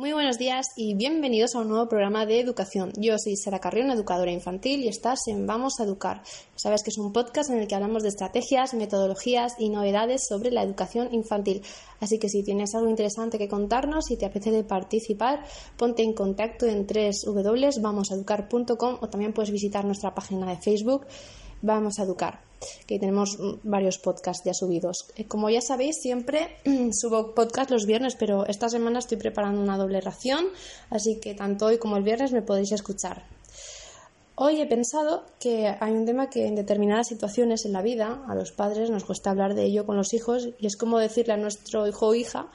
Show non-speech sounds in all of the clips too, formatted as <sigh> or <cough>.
Muy buenos días y bienvenidos a un nuevo programa de educación. Yo soy Sara Carrión, educadora infantil, y estás en Vamos a Educar. Sabes que es un podcast en el que hablamos de estrategias, metodologías y novedades sobre la educación infantil. Así que si tienes algo interesante que contarnos y te apetece participar, ponte en contacto en www.vamosaeducar.com o también puedes visitar nuestra página de Facebook Vamos a Educar que tenemos varios podcasts ya subidos. Eh, como ya sabéis, siempre <clears throat> subo podcast los viernes, pero esta semana estoy preparando una doble ración, así que tanto hoy como el viernes me podéis escuchar. Hoy he pensado que hay un tema que en determinadas situaciones en la vida a los padres nos cuesta hablar de ello con los hijos y es como decirle a nuestro hijo o hija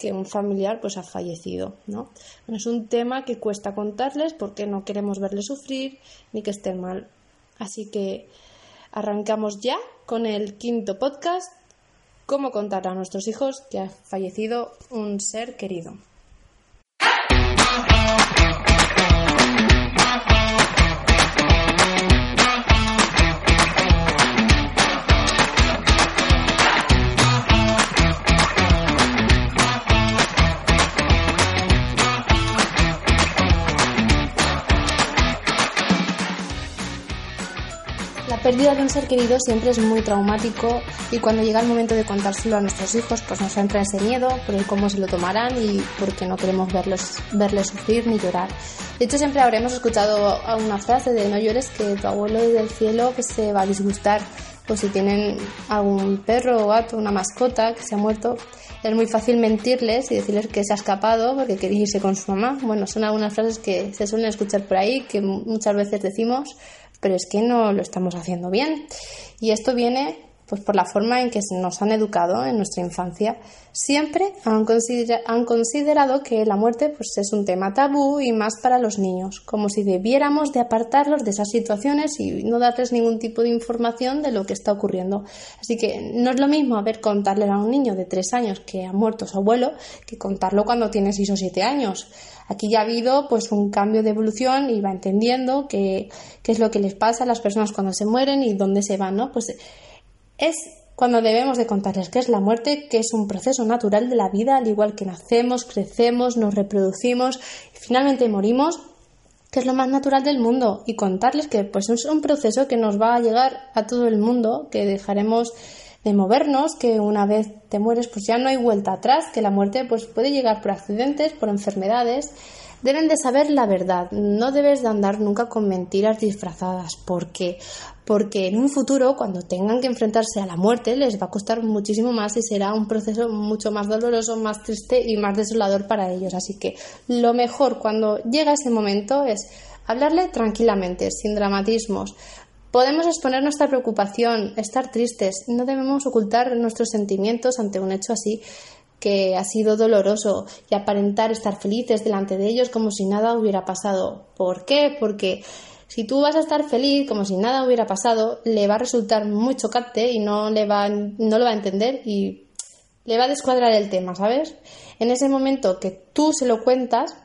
que un familiar pues ha fallecido, ¿no? Es un tema que cuesta contarles porque no queremos verles sufrir ni que estén mal. Así que Arrancamos ya con el quinto podcast, cómo contar a nuestros hijos que ha fallecido un ser querido. Pérdida de un ser querido siempre es muy traumático y cuando llega el momento de contárselo a nuestros hijos, pues nos entra ese miedo por el cómo se lo tomarán y porque no queremos verlos, verles sufrir ni llorar. De hecho, siempre habremos escuchado una frase de no llores que tu abuelo del cielo pues, se va a disgustar o si tienen algún perro o gato, una mascota que se ha muerto, es muy fácil mentirles y decirles que se ha escapado porque quiere irse con su mamá. Bueno, son algunas frases que se suelen escuchar por ahí, que muchas veces decimos, pero es que no lo estamos haciendo bien. Y esto viene pues por la forma en que nos han educado en nuestra infancia. Siempre han, han, considerado que la muerte pues, es un tema tabú y más para los niños, como si debiéramos de apartarlos de esas situaciones y no darles ningún tipo de información de lo que está ocurriendo. Así que no es lo mismo haber contarle a un niño de tres años que ha muerto su abuelo que contarlo cuando tiene seis o siete años. Aquí ya ha habido pues un cambio de evolución y va entendiendo qué es lo que les pasa a las personas cuando se mueren y dónde se van, ¿no? Pues es cuando debemos de contarles qué es la muerte, que es un proceso natural de la vida, al igual que nacemos, crecemos, nos reproducimos y finalmente morimos, que es lo más natural del mundo, y contarles que pues es un proceso que nos va a llegar a todo el mundo, que dejaremos de movernos, que una vez te mueres pues ya no hay vuelta atrás, que la muerte pues puede llegar por accidentes, por enfermedades, deben de saber la verdad. No debes de andar nunca con mentiras disfrazadas. ¿Por qué? Porque en un futuro, cuando tengan que enfrentarse a la muerte, les va a costar muchísimo más y será un proceso mucho más doloroso, más triste y más desolador para ellos. Así que lo mejor cuando llega ese momento es hablarle tranquilamente, sin dramatismos. Podemos exponer nuestra preocupación, estar tristes, no debemos ocultar nuestros sentimientos ante un hecho así que ha sido doloroso y aparentar estar felices delante de ellos como si nada hubiera pasado. ¿Por qué? Porque si tú vas a estar feliz como si nada hubiera pasado, le va a resultar muy chocante y no, le va, no lo va a entender y le va a descuadrar el tema, ¿sabes? En ese momento que tú se lo cuentas,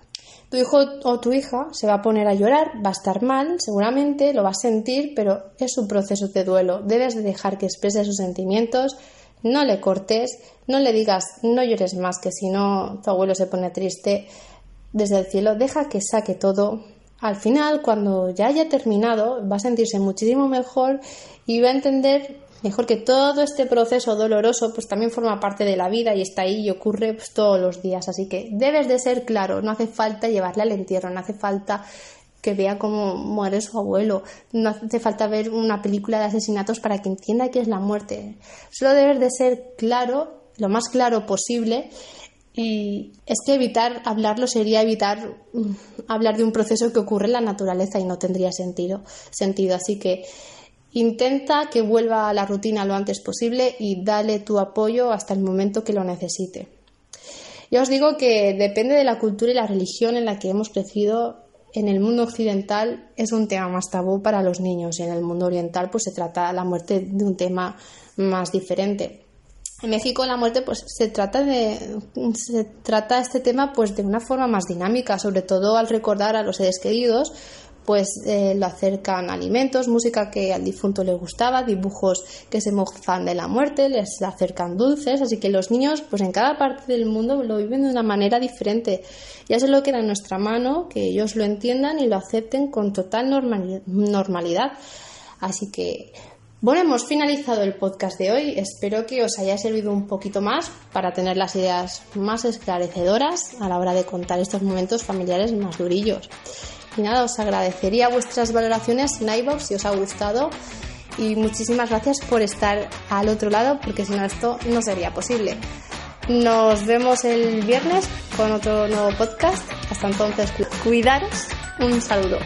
tu hijo o tu hija se va a poner a llorar, va a estar mal, seguramente lo va a sentir, pero es un proceso de duelo. Debes de dejar que exprese sus sentimientos, no le cortes, no le digas no llores más, que si no tu abuelo se pone triste desde el cielo, deja que saque todo. Al final, cuando ya haya terminado, va a sentirse muchísimo mejor y va a entender mejor que todo este proceso doloroso pues también forma parte de la vida y está ahí y ocurre pues, todos los días. Así que debes de ser claro, no hace falta llevarle al entierro, no hace falta que vea cómo muere su abuelo. No hace falta ver una película de asesinatos para que entienda qué es la muerte. Solo debes de ser claro, lo más claro posible. Y es que evitar hablarlo sería evitar mm, hablar de un proceso que ocurre en la naturaleza y no tendría sentido. sentido. Así que intenta que vuelva a la rutina lo antes posible y dale tu apoyo hasta el momento que lo necesite. Ya os digo que depende de la cultura y la religión en la que hemos crecido, en el mundo occidental es un tema más tabú para los niños y en el mundo oriental pues se trata la muerte de un tema más diferente. En México la muerte pues se trata de se trata este tema pues de una forma más dinámica, sobre todo al recordar a los seres queridos, pues eh, lo acercan alimentos, música que al difunto le gustaba, dibujos que se mofan de la muerte, les acercan dulces, así que los niños pues en cada parte del mundo lo viven de una manera diferente. Ya se lo queda en nuestra mano que ellos lo entiendan y lo acepten con total normalidad. Así que bueno, hemos finalizado el podcast de hoy. Espero que os haya servido un poquito más para tener las ideas más esclarecedoras a la hora de contar estos momentos familiares más durillos. Y nada, os agradecería vuestras valoraciones en iVoox si os ha gustado y muchísimas gracias por estar al otro lado porque si no esto no sería posible. Nos vemos el viernes con otro nuevo podcast. Hasta entonces, cuidaros. Un saludo.